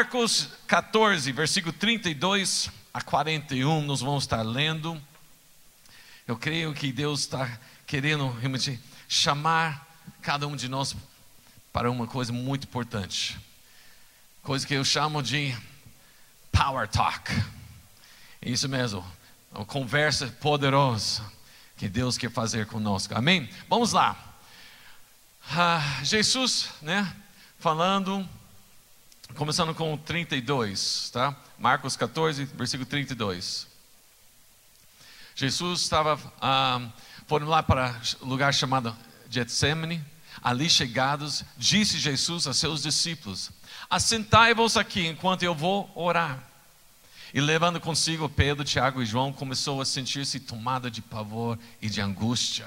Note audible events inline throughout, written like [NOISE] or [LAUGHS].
Marcos 14, versículo 32 a 41, nós vamos estar lendo. Eu creio que Deus está querendo realmente chamar cada um de nós para uma coisa muito importante. Coisa que eu chamo de power talk. Isso mesmo, uma conversa poderosa que Deus quer fazer conosco. Amém? Vamos lá. Ah, Jesus, né, falando, começando com 32, tá? Marcos 14, versículo 32. Jesus estava, ah, foram lá para um lugar chamado Getsemane, ali chegados, disse Jesus a seus discípulos: Assentai-vos aqui enquanto eu vou orar. E levando consigo Pedro, Tiago e João, começou a sentir-se tomada de pavor e de angústia.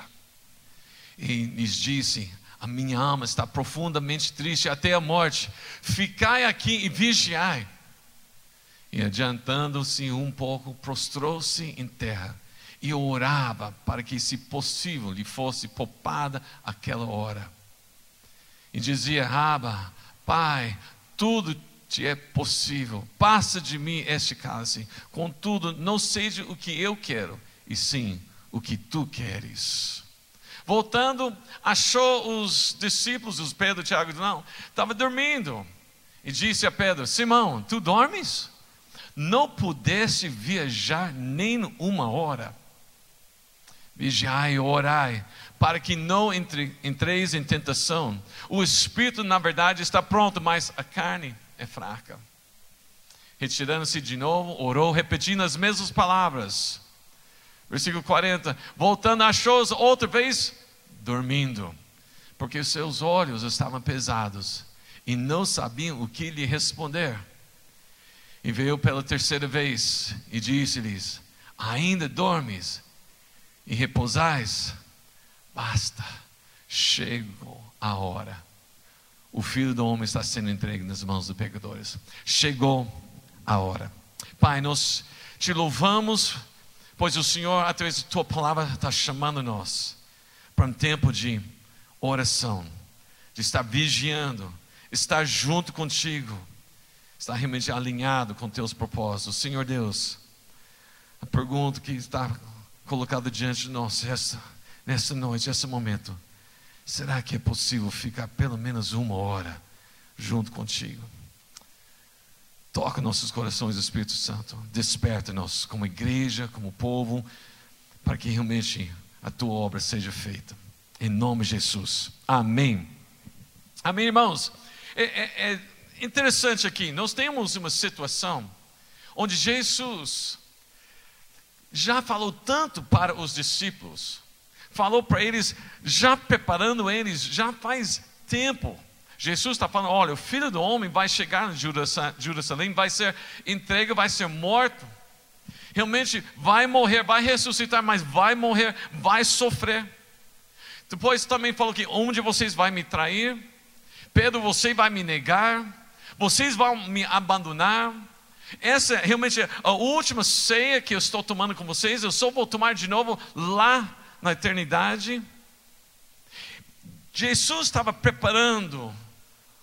E lhes disse: A minha alma está profundamente triste até a morte. Ficai aqui e vigiai. E adiantando-se um pouco, prostrou-se em terra e orava para que, se possível, lhe fosse poupada aquela hora. E dizia: Raba, Pai, tudo te é possível, passa de mim este cálice, contudo, não seja o que eu quero, e sim o que tu queres. Voltando, achou os discípulos, os Pedro, Tiago e não, estava dormindo. E disse a Pedro: Simão, tu dormes? Não pudeste viajar nem uma hora. Vigiai e orai, para que não entre, entreis em tentação. O espírito, na verdade, está pronto, mas a carne é fraca. Retirando-se de novo, orou, repetindo as mesmas palavras. Versículo 40. Voltando, achou-os outra vez dormindo, porque os seus olhos estavam pesados e não sabiam o que lhe responder. E veio pela terceira vez e disse-lhes: Ainda dormes e repousais? Basta, chegou a hora o filho do homem está sendo entregue nas mãos dos pecadores. Chegou a hora. Pai, nós te louvamos, pois o Senhor, através de tua palavra, está chamando nós para um tempo de oração, de estar vigiando, estar junto contigo, estar realmente alinhado com teus propósitos. Senhor Deus, a pergunta que está colocada diante de nós essa, nessa noite, nesse momento Será que é possível ficar pelo menos uma hora junto contigo? Toca nossos corações, Espírito Santo. Desperta-nos como igreja, como povo, para que realmente a tua obra seja feita. Em nome de Jesus. Amém. Amém, irmãos. É, é, é interessante aqui. Nós temos uma situação onde Jesus já falou tanto para os discípulos falou para eles, já preparando eles, já faz tempo. Jesus está falando: olha, o filho do homem vai chegar em Jerusalém, vai ser entregue, vai ser morto. Realmente vai morrer, vai ressuscitar, mas vai morrer, vai sofrer. Depois também falou que onde vocês vão me trair, Pedro, você vai me negar, vocês vão me abandonar. Essa é realmente a última ceia que eu estou tomando com vocês. Eu só vou tomar de novo lá na eternidade. Jesus estava preparando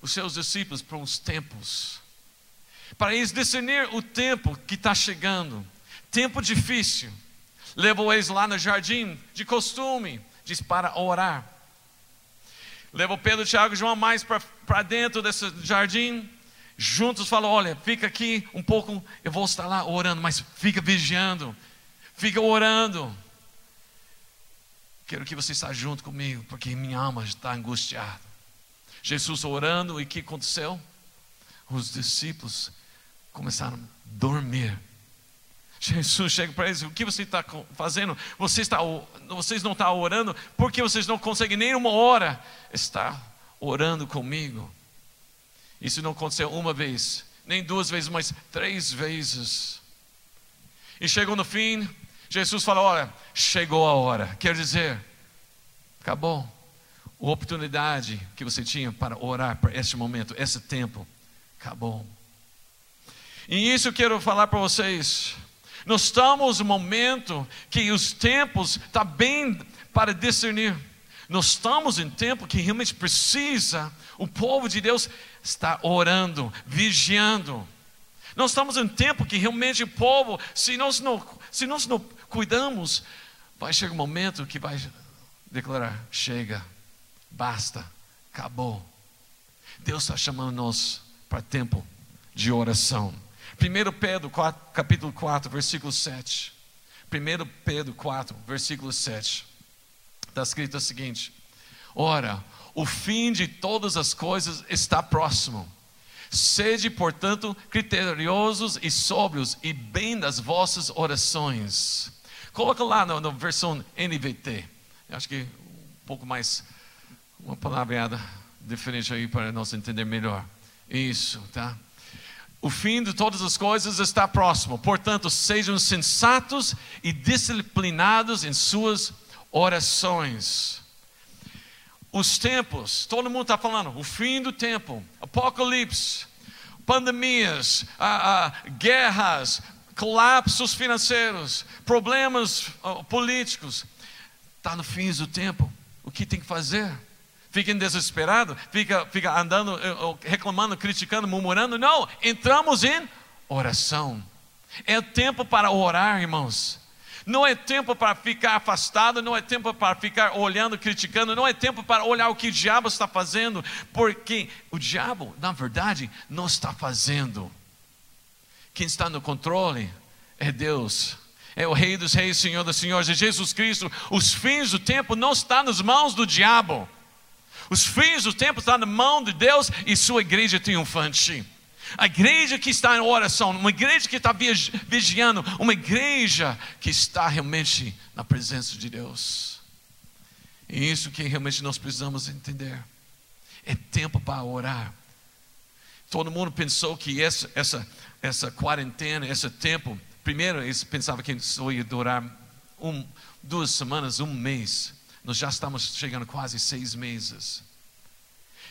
os seus discípulos para uns tempos, para eles discernir o tempo que está chegando, tempo difícil. Levou eles lá no jardim de diz para orar. Levou Pedro, Tiago e João mais para dentro desse jardim. Juntos falou: Olha, fica aqui um pouco, eu vou estar lá orando, mas fica vigiando, fica orando. Quero que você esteja junto comigo, porque minha alma está angustiada. Jesus orando, e o que aconteceu? Os discípulos começaram a dormir. Jesus chega para eles: O que você está fazendo? Você está, vocês não estão orando, porque vocês não conseguem nem uma hora estar orando comigo. Isso não aconteceu uma vez, nem duas vezes, mas três vezes. E chegou no fim, Jesus falou: Olha, chegou a hora. Quer dizer, acabou. A oportunidade que você tinha para orar para este momento, esse tempo, acabou. E isso eu quero falar para vocês. Nós estamos no momento que os tempos estão tá bem para discernir. Nós estamos em tempo que realmente precisa o povo de Deus estar orando, vigiando. Nós estamos em tempo que realmente o povo, se nós não, se nós não cuidamos, vai chegar um momento que vai declarar: chega, basta, acabou. Deus está chamando nós para tempo de oração. 1 Pedro 4, capítulo 4, versículo 7. 1 Pedro 4, versículo 7. Está escrito o seguinte: Ora, o fim de todas as coisas está próximo. Sede, portanto, criteriosos e sóbrios e bem das vossas orações. Coloca lá na, versão NVT. Acho que um pouco mais, uma palavreada diferente aí para nós entender melhor. Isso, tá? O fim de todas as coisas está próximo. Portanto, sejam sensatos e disciplinados em suas orações. Os tempos, todo mundo está falando, o fim do tempo, apocalipse, pandemias, guerras, colapsos financeiros, problemas ah, políticos. Está no fim do tempo. O que tem que fazer? Fica desesperado? Fica, fica andando, eh, reclamando, criticando, murmurando? Não, entramos em oração. É tempo para orar, irmãos. Não é tempo para ficar afastado, não é tempo para ficar olhando, criticando, não é tempo para olhar o que o diabo está fazendo, porque o diabo, na verdade, não está fazendo. Quem está no controle é Deus. É o Rei dos Reis, Senhor dos Senhores, é Jesus Cristo. Os fins do tempo não estão nas mãos do diabo. Os fins do tempo estão na mão de Deus e sua igreja triunfante. A igreja que está em oração, uma igreja que está vigiando, uma igreja que está realmente na presença de Deus. E isso que realmente nós precisamos entender. É tempo para orar. Todo mundo pensou que essa, essa, essa quarentena, esse tempo, primeiro eles pensavam que só ia durar um, duas semanas, um mês. Nós já estamos chegando quase seis meses.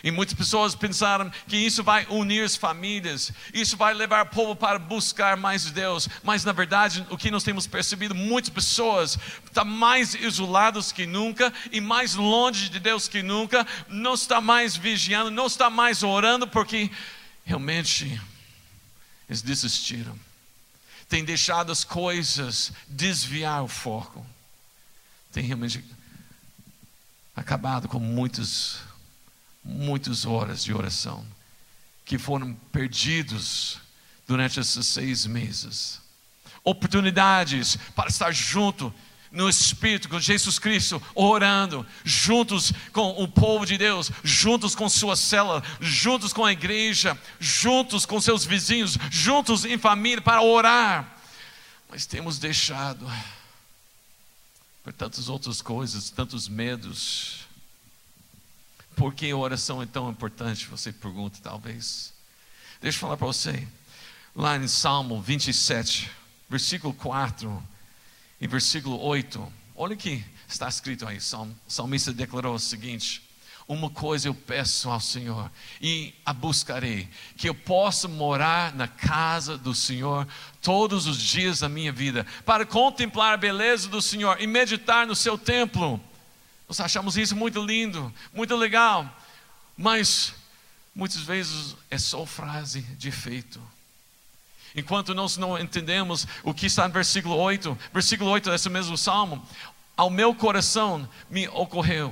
E muitas pessoas pensaram que isso vai unir as famílias, isso vai levar o povo para buscar mais Deus, mas na verdade o que nós temos percebido, muitas pessoas estão mais isoladas que nunca e mais longe de Deus que nunca, não está mais vigiando, não está mais orando, porque realmente eles desistiram, têm deixado as coisas desviar o foco, tem realmente acabado com muitos muitas horas de oração que foram perdidos durante esses seis meses. Oportunidades para estar junto no Espírito com Jesus Cristo, orando, juntos com o povo de Deus, juntos com sua célula, juntos com a igreja, juntos com seus vizinhos, juntos em família para orar. Mas temos deixado por tantas outras coisas, tantos medos, por que a oração é tão importante? Você pergunta, talvez. Deixa eu falar para você. Lá em Salmo 27, versículo 4 e versículo 8. Olha o que está escrito aí. O salmista declarou o seguinte: Uma coisa eu peço ao Senhor e a buscarei, que eu possa morar na casa do Senhor todos os dias da minha vida, para contemplar a beleza do Senhor e meditar no seu templo. Nós achamos isso muito lindo, muito legal, mas muitas vezes é só frase de efeito. Enquanto nós não entendemos o que está no versículo 8, versículo 8 desse mesmo salmo, ao meu coração me ocorreu,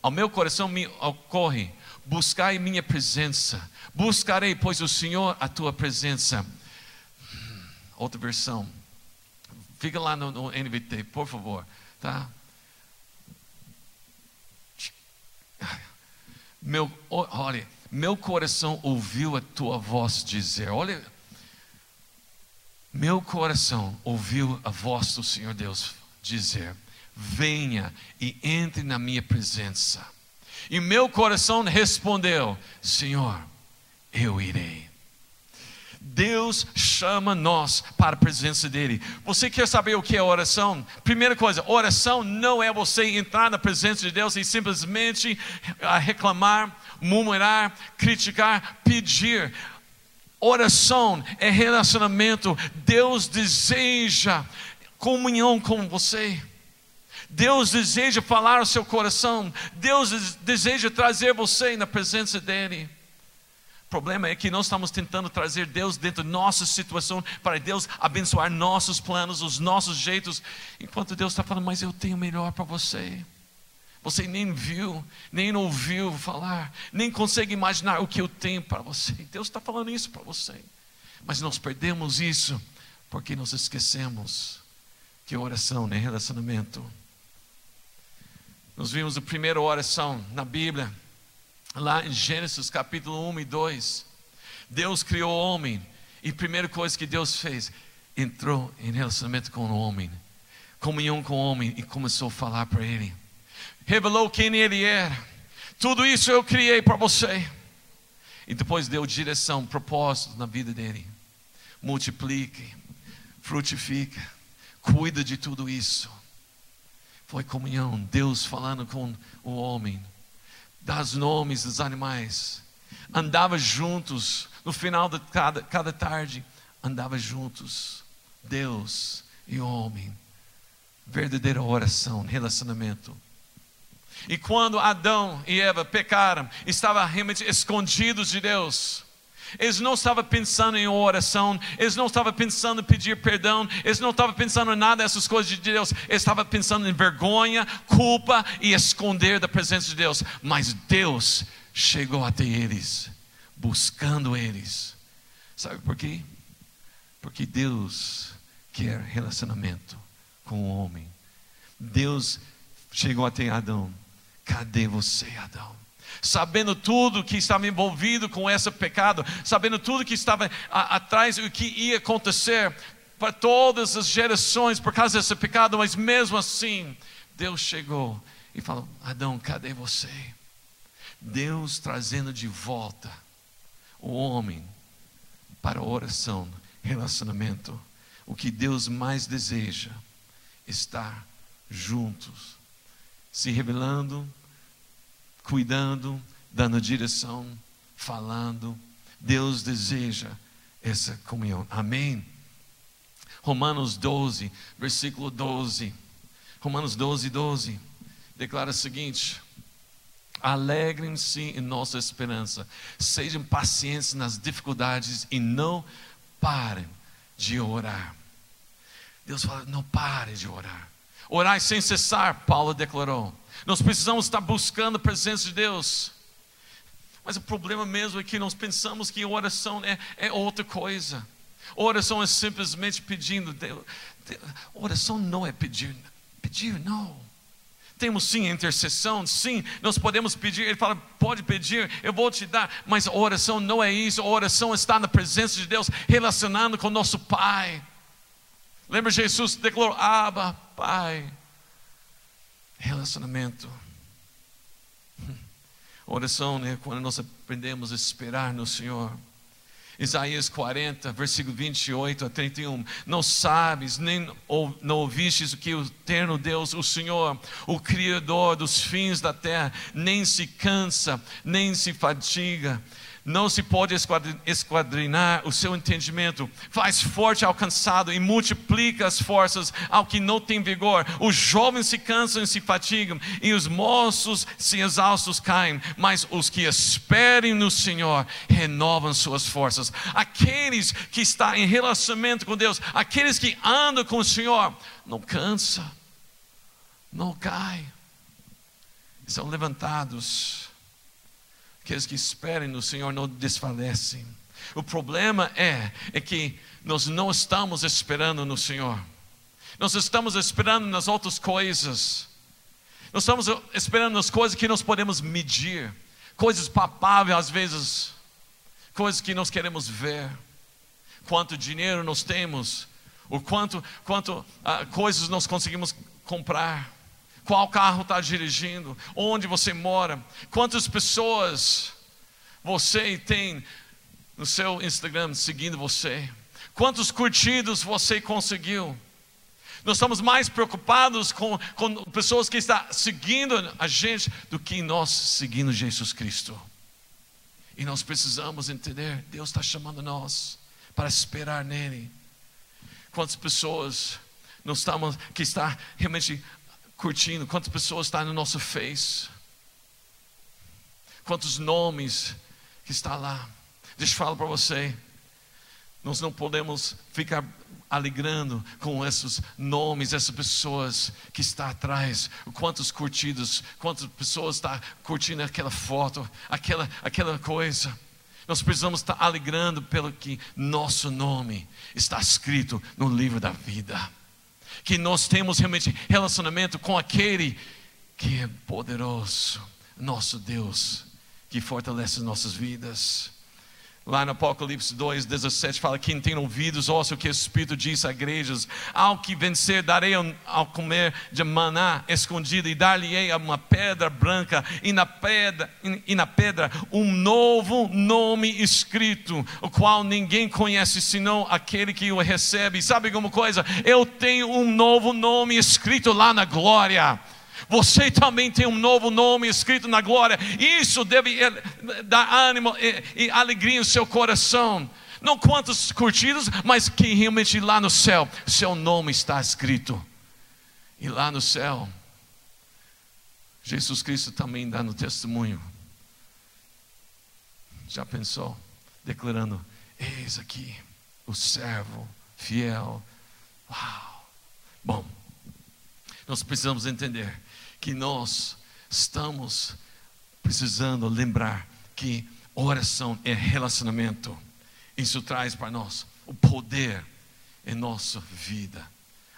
ao meu coração me ocorre, buscai minha presença, buscarei, pois o Senhor a tua presença. Outra versão, fica lá no, no NVT, por favor, tá? Meu, olha, meu coração ouviu a tua voz dizer, olha, meu coração ouviu a voz do Senhor Deus dizer: Venha e entre na minha presença. E meu coração respondeu: Senhor, eu irei. Deus chama nós para a presença dEle. Você quer saber o que é oração? Primeira coisa, oração não é você entrar na presença de Deus e simplesmente ah, reclamar, murmurar, criticar, pedir. Oração é relacionamento. Deus deseja comunhão com você. Deus deseja falar ao seu coração. Deus deseja trazer você na presença dEle. O problema é que nós estamos tentando trazer Deus dentro da nossa situação para Deus abençoar nossos planos, os nossos jeitos, enquanto Deus está falando, mas eu tenho melhor para você. Você nem viu, nem ouviu falar, nem consegue imaginar o que eu tenho para você. Deus está falando isso para você. Mas nós perdemos isso porque nós esquecemos que oração é relacionamento. Nós vimos a primeira oração na Bíblia, lá em Gênesis capítulo 1 e 2. Deus criou o homem e a primeira coisa que Deus fez, entrou em relacionamento com o homem, comunhão com o homem e começou a falar para ele revelou quem ele era. Tudo isso eu criei para você. E depois deu direção, propósito na vida dele. Multiplique, frutifica, cuida de tudo isso. Foi comunhão, Deus falando com o homem, das nomes dos animais. Andava juntos, no final de cada, cada tarde, andava juntos. Deus e o homem. Verdadeira oração, relacionamento. E quando Adão e Eva pecaram, estavam realmente escondidos de Deus. Eles não estavam pensando em oração, eles não estavam pensando em pedir perdão, eles não estavam pensando em nada dessas coisas de Deus, eles estavam pensando em vergonha, culpa e esconder da presença de Deus. Mas Deus chegou até eles, buscando eles. Sabe por quê? Porque Deus quer relacionamento com o homem. Deus chegou até Adão Cadê você, Adão? Sabendo tudo que estava envolvido com esse pecado, sabendo tudo que estava a, atrás, o que ia acontecer para todas as gerações por causa desse pecado, mas mesmo assim, Deus chegou e falou: Adão, cadê você? Deus trazendo de volta o homem para oração, relacionamento. O que Deus mais deseja, estar juntos se revelando, cuidando, dando direção, falando. Deus deseja essa comunhão. Amém? Romanos 12, versículo 12. Romanos 12, 12. Declara o seguinte: Alegrem-se em nossa esperança, sejam pacientes nas dificuldades e não parem de orar. Deus fala: não pare de orar. Orai sem cessar, Paulo declarou. Nós precisamos estar buscando a presença de Deus. Mas o problema mesmo é que nós pensamos que oração é, é outra coisa. Oração é simplesmente pedindo. Oração não é pedir. Pedir, não. Temos sim intercessão, sim, nós podemos pedir. Ele fala, pode pedir, eu vou te dar. Mas a oração não é isso. A oração está na presença de Deus, relacionando com nosso Pai. Lembra Jesus declarou: Abba, Pai. Relacionamento. Oração, né? Quando nós aprendemos a esperar no Senhor. Isaías 40, versículo 28 a 31. Não sabes, nem ou, não ouvistes o que o eterno Deus, o Senhor, o Criador dos fins da terra, nem se cansa, nem se fatiga não se pode esquadrinar o seu entendimento. Faz forte ao cansado e multiplica as forças ao que não tem vigor. Os jovens se cansam e se fatigam, e os moços se exaustos caem. Mas os que esperem no Senhor renovam suas forças. Aqueles que estão em relacionamento com Deus, aqueles que andam com o Senhor, não cansa, não cai, são levantados Aqueles que esperem no Senhor não desfalecem. O problema é, é que nós não estamos esperando no Senhor. Nós estamos esperando nas outras coisas. Nós estamos esperando nas coisas que nós podemos medir, coisas palpáveis às vezes, coisas que nós queremos ver. Quanto dinheiro nós temos, o quanto, quanto uh, coisas nós conseguimos comprar qual carro está dirigindo, onde você mora, quantas pessoas você tem no seu Instagram seguindo você, quantos curtidos você conseguiu. Nós estamos mais preocupados com, com pessoas que estão seguindo a gente do que nós seguindo Jesus Cristo. E nós precisamos entender, Deus está chamando nós para esperar nele. Quantas pessoas nós estamos que está realmente curtindo? Quantas pessoas estão no nosso Face? Quantos nomes que está lá? Deixa eu falar para você. Nós não podemos ficar alegrando com esses nomes, essas pessoas que estão atrás. Quantos curtidos, quantas pessoas estão curtindo aquela foto, aquela, aquela coisa. Nós precisamos estar alegrando pelo que nosso nome está escrito no livro da vida. Que nós temos realmente relacionamento com aquele que é poderoso, nosso Deus, que fortalece nossas vidas. Lá no Apocalipse 2, 17 fala: Quem tem ouvidos, ouça o que o Espírito diz a igrejas. Ao que vencer, darei ao comer de maná escondido, e dar-lhe-ei uma pedra branca, e na pedra, e na pedra um novo nome escrito, o qual ninguém conhece senão aquele que o recebe. Sabe alguma coisa? Eu tenho um novo nome escrito lá na glória. Você também tem um novo nome escrito na glória. Isso deve eh, dar ânimo e, alegria no seu coração. Não quantos curtidos, mas que realmente lá no céu, seu nome está escrito. E lá no céu, Jesus Cristo também dá no testemunho. Já pensou? Declarando: Eis aqui o servo fiel. Uau! Bom, nós precisamos entender que nós estamos precisando lembrar que oração é relacionamento. Isso traz para nós o poder em nossa vida.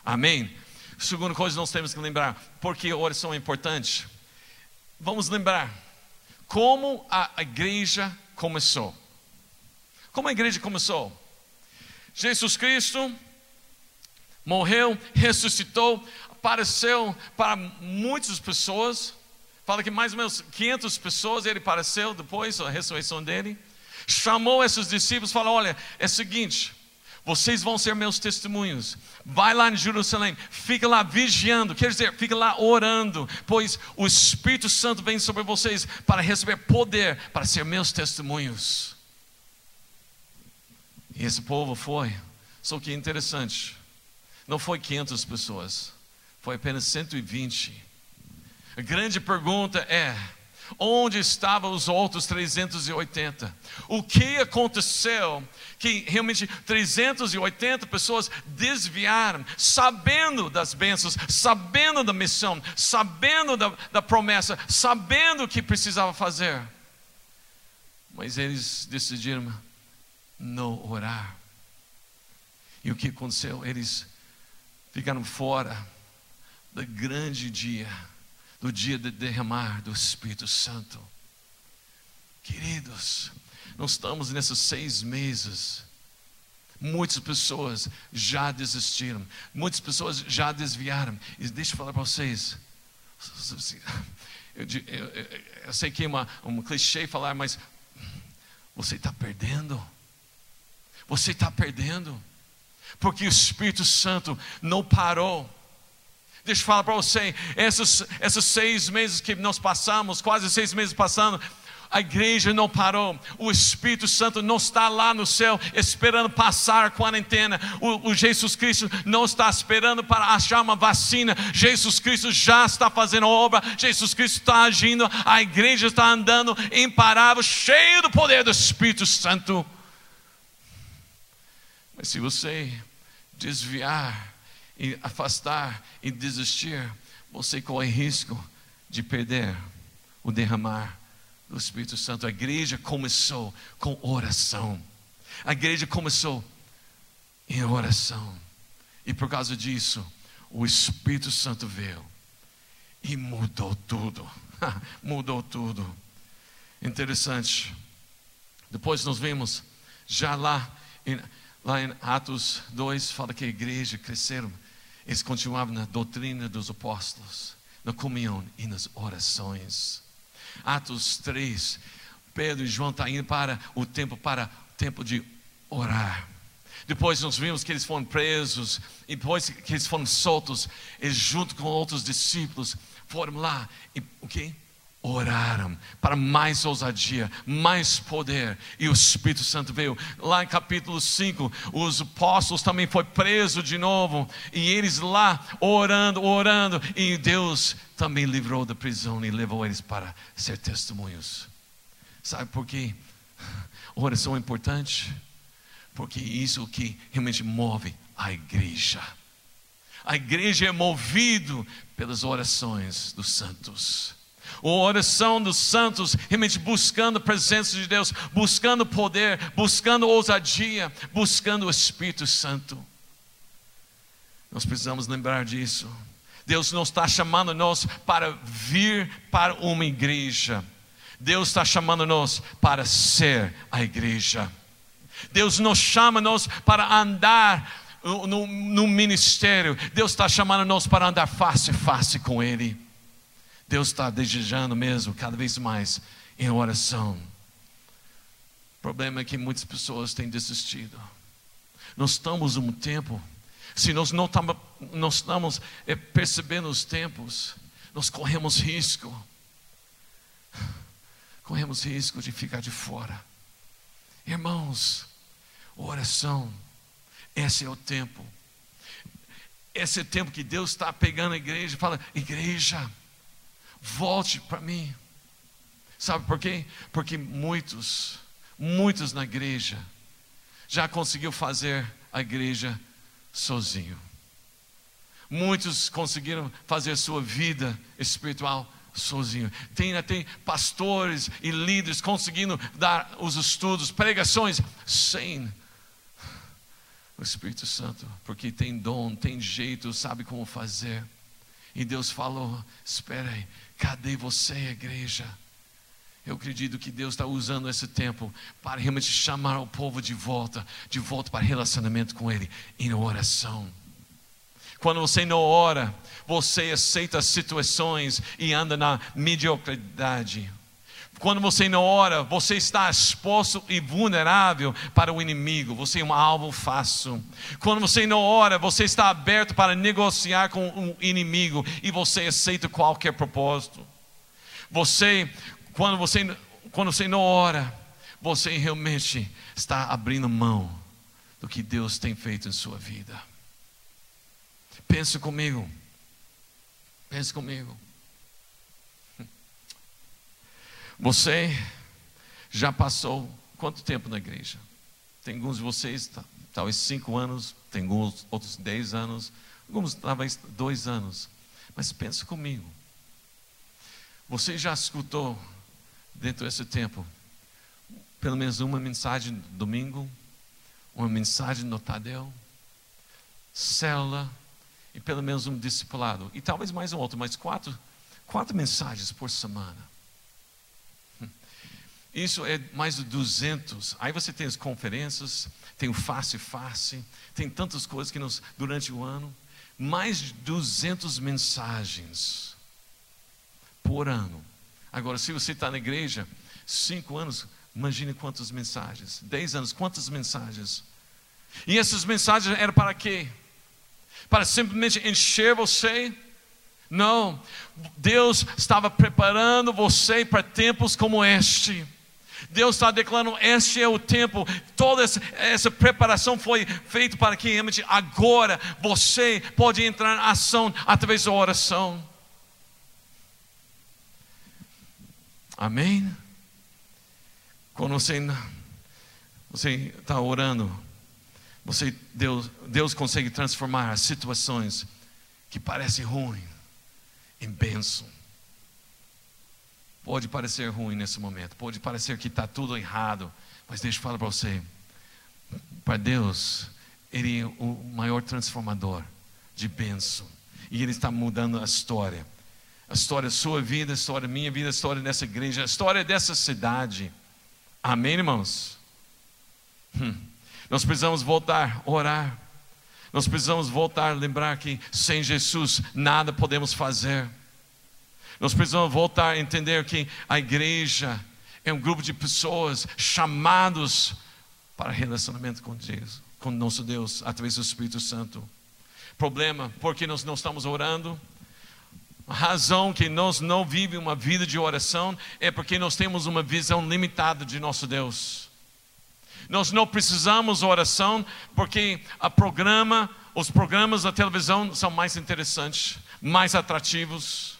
Amém? Segunda coisa nós temos que lembrar, porque a oração é importante. Vamos lembrar como a igreja começou. Como a igreja começou? Jesus Cristo morreu, ressuscitou, apareceu para muitas pessoas. Fala que mais ou menos 500 pessoas ele apareceu depois da ressurreição dele. Chamou esses discípulos e falou: Olha, é o seguinte, vocês vão ser meus testemunhos. Vai lá em Jerusalém, fica lá vigiando, quer dizer, fica lá orando, pois o Espírito Santo vem sobre vocês para receber poder para ser meus testemunhos. E esse povo foi. Só que interessante, não foi 500 pessoas foi apenas 120. A grande pergunta é: onde estavam os outros 380? O que aconteceu que realmente 380 pessoas desviaram, sabendo das bênçãos, sabendo da missão, sabendo da, da promessa, sabendo o que precisava fazer, mas eles decidiram não orar. E o que aconteceu? Eles ficaram fora do grande dia, do dia de derramar do Espírito Santo. Queridos, nós estamos nesses seis meses. Muitas pessoas já desistiram, muitas pessoas já desviaram. E deixa eu falar para vocês. Eu, eu, eu, eu sei que é uma, um clichê falar, mas você está perdendo. Você está perdendo. Porque o Espírito Santo não parou Deixa eu falar para você, esses, esses seis meses que nós passamos, quase seis meses passando, a igreja não parou, o Espírito Santo não está lá no céu esperando passar a quarentena, o, o, Jesus Cristo não está esperando para achar uma vacina, Jesus Cristo já está fazendo obra, Jesus Cristo está agindo, a igreja está andando imparável, cheio do poder do Espírito Santo. Mas se você desviar, e afastar e desistir, você corre risco de perder o derramar do Espírito Santo. A igreja começou com oração. A igreja começou em oração. E por causa disso, o Espírito Santo veio e mudou tudo. [LAUGHS] mudou tudo. Interessante. Depois nós vimos já lá em, lá em Atos 2, fala que a igreja cresceram eles continuavam na doutrina dos apóstolos, na comunhão e nas orações. Atos 3, Pedro e João estão indo para o tempo para o tempo de orar. Depois nós vimos que eles foram presos, e depois que eles foram soltos, eles junto com outros discípulos foram lá e o que? Oraram para mais ousadia, mais poder, e o Espírito Santo veio. Lá em capítulo 5, os apóstolos também foi preso de novo, e eles lá orando, orando, e Deus também livrou da prisão e levou eles para ser testemunhos. Sabe por quê? [LAUGHS] Oração é importante, porque isso que realmente move a igreja. A igreja é movido pelas orações dos santos. A oração dos santos, realmente buscando a presença de Deus, buscando poder, buscando ousadia, buscando o Espírito Santo. Nós precisamos lembrar disso. Deus não está chamando nós para vir para uma igreja. Deus está chamando nós para ser a igreja. Deus não chama nós para andar no, no ministério. Deus está chamando nós para andar face a face com Ele. Deus está desejando mesmo, cada vez mais, em oração. O problema é que muitas pessoas têm desistido. Nós estamos um tempo, se nós não estamos, não estamos é, percebendo os tempos, nós corremos risco. Corremos risco de ficar de fora. Irmãos, oração, esse é o tempo. Esse é o tempo que Deus está pegando a igreja e fala: igreja, volte para mim. Sabe por quê? Porque muitos, muitos na igreja já conseguiu fazer a igreja sozinho. Muitos conseguiram fazer sua vida espiritual sozinho. Tem, tem pastores e líderes conseguindo dar os estudos, pregações sem o Espírito Santo, porque tem dom, tem jeito, sabe como fazer. E Deus falou: espera aí, cadê você, igreja? Eu acredito que Deus está usando esse tempo para realmente chamar o povo de volta, de volta para relacionamento com Ele, em oração. Quando você não ora, você aceita situações e anda na mediocridade. Quando você não ora, você está exposto e vulnerável para o inimigo, você é um alvo fácil. Quando você não ora, você está aberto para negociar com o inimigo e você aceita qualquer propósito. Você, quando você, quando você não ora, você realmente está abrindo mão do que Deus tem feito em sua vida. Pense comigo. Pense comigo. Você já passou quanto tempo na igreja? Tem alguns de vocês, talvez cinco anos, tem alguns outros dez anos, alguns talvez dois anos. Mas pense comigo. Você já escutou dentro desse tempo pelo menos uma mensagem domingo, uma mensagem no Tadel, célula e pelo menos um discipulado. E talvez mais um outro, mas quatro, quatro mensagens por semana. Isso é mais de 200. Aí você tem as conferências, tem o face face, tem tantas coisas que nos, durante o ano, mais de 200 mensagens por ano. Agora, se você está na igreja, cinco anos, imagine quantas mensagens. Dez anos, quantas mensagens? E essas mensagens eram para quê? Para simplesmente encher você? Não, Deus estava preparando você para tempos como este. Deus está declarando: este é o tempo, toda essa, preparação foi feita para que realmente agora você pode entrar em ação através da oração. Amém? Quando você você está orando, você Deus Deus consegue transformar as situações que parecem ruins em bênção. Pode parecer ruim nesse momento, pode parecer que está tudo errado, mas deixa eu falar para você: para Deus, Ele é o maior transformador de bênção, e Ele está mudando a história. A história da sua vida, a história da minha vida, a história dessa igreja, a história dessa cidade. Amém, irmãos? Hum. Nós precisamos voltar, orar. Nós precisamos voltar, lembrar que sem Jesus nada podemos fazer. Nós precisamos voltar a entender que a igreja é um grupo de pessoas chamados para relacionamento com Deus, com nosso Deus, através do Espírito Santo. Problema, porque nós não estamos orando? A razão que nós não vivemos uma vida de oração é porque nós temos uma visão limitada de nosso Deus. Nós não precisamos oração porque a programa, os programas da televisão são mais interessantes, mais atrativos.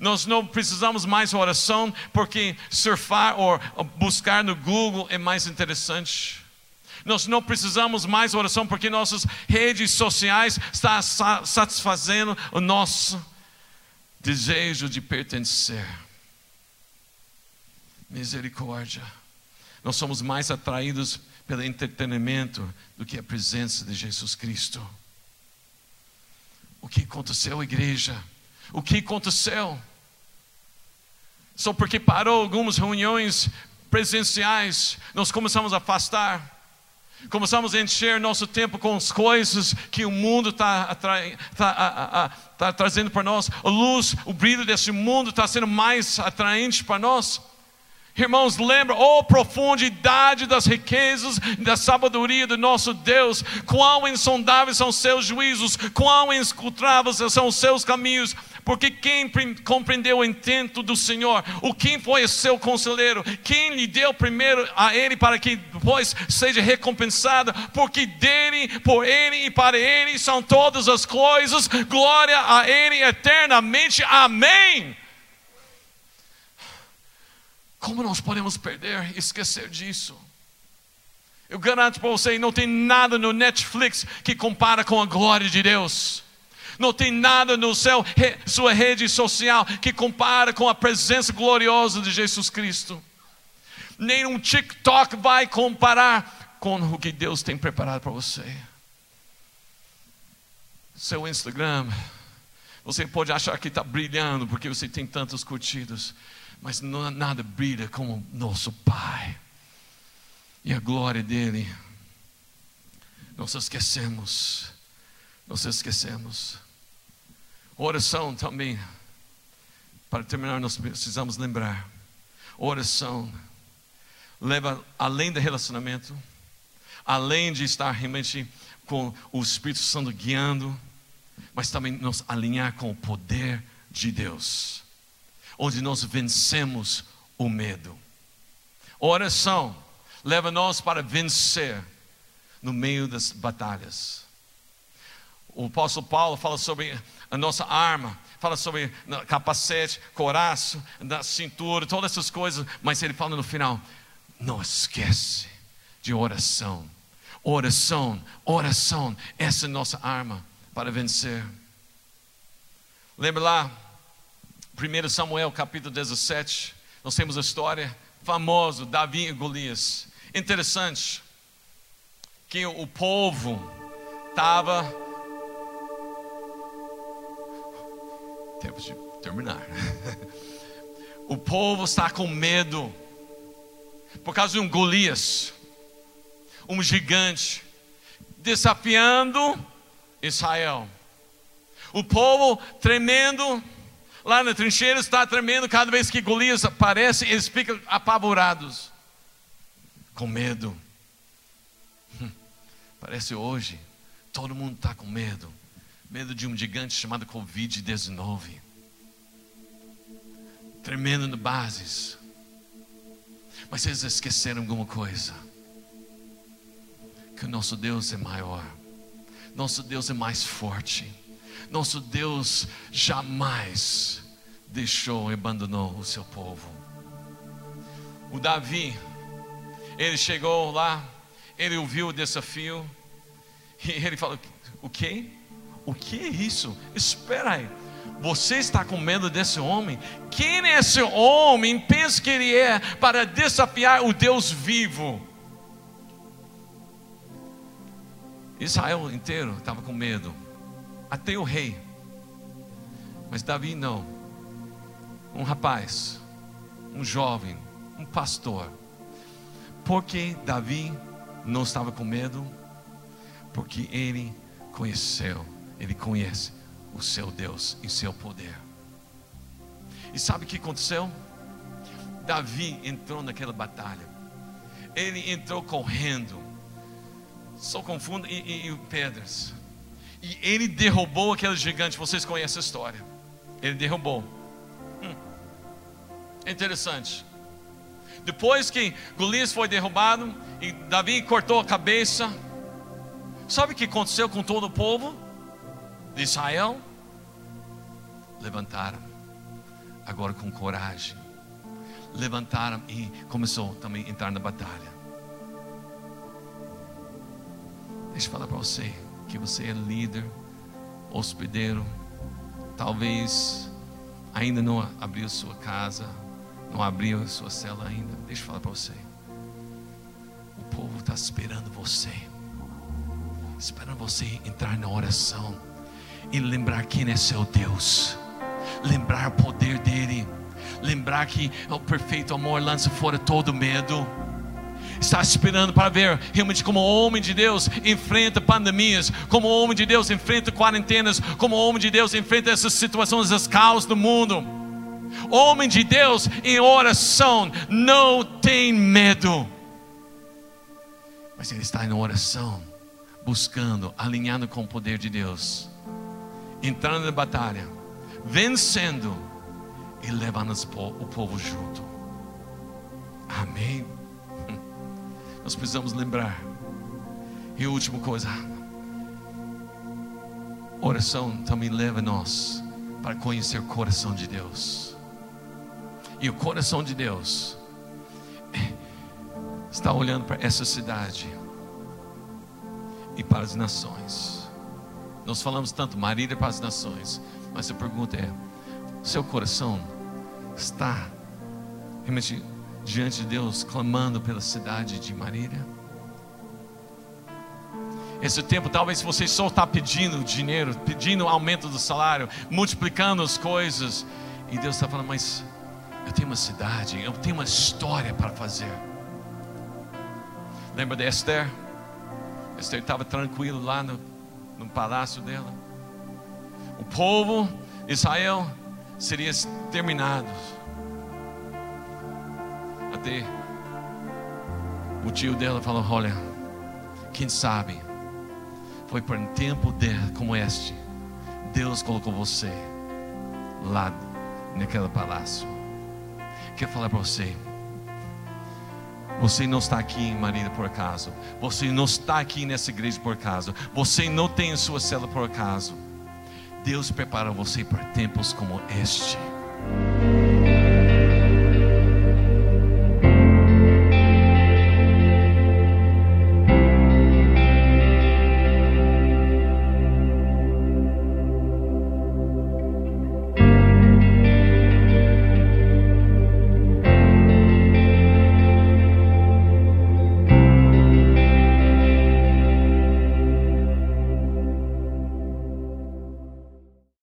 Nós não precisamos mais oração porque surfar ou buscar no Google é mais interessante. Nós não precisamos mais oração porque nossas redes sociais estão satisfazendo o nosso desejo de pertencer. Misericórdia. Nós somos mais atraídos pelo entretenimento do que a presença de Jesus Cristo. O que aconteceu, igreja? O que aconteceu? Só porque parou algumas reuniões presenciais, nós começamos a afastar. Começamos a encher nosso tempo com as coisas que o mundo está tá, tá trazendo para nós. A luz, o brilho desse mundo está sendo mais atraente para nós. Irmãos, lembra, oh profundidade das riquezas, da sabedoria do nosso Deus, quão insondáveis são seus juízos, quão inescrutáveis são os seus caminhos, porque quem compreendeu o intento do Senhor, o quem foi seu conselheiro, quem lhe deu primeiro a ele para que depois seja recompensado, porque dele, por ele e para ele são todas as coisas, glória a ele eternamente, amém. Como nós podemos perder, esquecer disso? Eu garanto para você, não tem nada no Netflix que compara com a glória de Deus. Não tem nada no céu, sua rede social, que compara com a presença gloriosa de Jesus Cristo. Nem um TikTok vai comparar com o que Deus tem preparado para você. Seu Instagram, você pode achar que está brilhando porque você tem tantas curtidas mas não, nada brilha como nosso Pai e a glória dele. Nós esquecemos, nós esquecemos. Oração também, para terminar, nós precisamos lembrar: oração leva além do relacionamento, além de estar realmente com o Espírito Santo guiando, mas também nos alinhar com o poder de Deus onde nós vencemos o medo. Oração leva nós para vencer no meio das batalhas. O apóstolo Paulo fala sobre a nossa arma, fala sobre capacete, coração, da cintura, todas essas coisas, mas ele fala no final: não esquece de oração. Oração, oração, essa é a nossa arma para vencer. Lembra lá 1 Samuel capítulo 17, nós temos a história famosa, Davi e Golias. Interessante que o povo estava. Tempo de terminar. [LAUGHS] o povo está com medo por causa de um Golias, um gigante, desafiando Israel. O povo tremendo Lá na trincheira está tremendo cada vez que Golias aparece, eles ficam apavorados, com medo. Hum, parece hoje, todo mundo está com medo medo de um gigante chamado Covid-19, tremendo no bases. Mas eles esqueceram alguma coisa: que o nosso Deus é maior, nosso Deus é mais forte. Nosso Deus jamais deixou e abandonou o seu povo. O Davi, ele chegou lá, ele ouviu o desafio, e ele falou: O que? O que é isso? Espera aí. Você está com medo desse homem? Quem é esse homem? Pensa que ele é para desafiar o Deus vivo. Israel inteiro estava com medo até o rei. Mas Davi não. Um rapaz, um jovem, um pastor. Porque Davi não estava com medo? Porque ele conheceu, ele conhece o seu Deus e seu poder. E sabe o que aconteceu? Davi entrou naquela batalha. Ele entrou correndo, só com fundo e, e, e pedras. E ele derrubou aquele gigante. Vocês conhecem a história. Ele derrubou. Hum. Interessante. Depois que Golias foi derrubado e Davi cortou a cabeça, sabe o que aconteceu com todo o povo de Israel? Levantaram, agora com coragem. Levantaram e começou também a entrar na batalha. Deixa eu falar para você que você é líder, hospedeiro, talvez ainda não abriu sua casa, não abriu sua cela ainda. Deixa eu falar para você. O povo está esperando você, esperando você entrar na oração e lembrar quem é seu Deus, lembrar o poder dele, lembrar que o perfeito amor lança fora todo medo. Está esperando para ver realmente como homem de Deus enfrenta pandemias, como homem de Deus enfrenta quarentenas, como homem de Deus enfrenta essas situações, as caos do mundo. Homem de Deus em oração não tem medo, mas ele está em oração, buscando, alinhando com o poder de Deus, entrando na batalha, vencendo e levando o povo junto. Amém. [LAUGHS] Nós precisamos lembrar. E a última coisa, oração também leva nós para conhecer o coração de Deus. E o coração de Deus está olhando para essa cidade e para as nações. Nós falamos tanto Marília para as nações, mas a pergunta é: seu coração está realmente diante de Deus, clamando pela cidade de Marília? Esse tempo, talvez você só está pedindo dinheiro, pedindo aumento do salário, multiplicando as coisas, e Deus está falando, mas eu tenho uma cidade, eu tenho uma história para fazer. Lembra de Esther? Esther estava tranquilo lá no, no palácio dela. O povo Israel seria exterminado até o tio dela falou: Olha, quem sabe, foi por um tempo de, como este, Deus colocou você lá naquele palácio. Quero falar para você. Você não está aqui em por acaso. Você não está aqui nessa igreja por acaso. Você não tem a sua cela por acaso. Deus prepara você para tempos como este.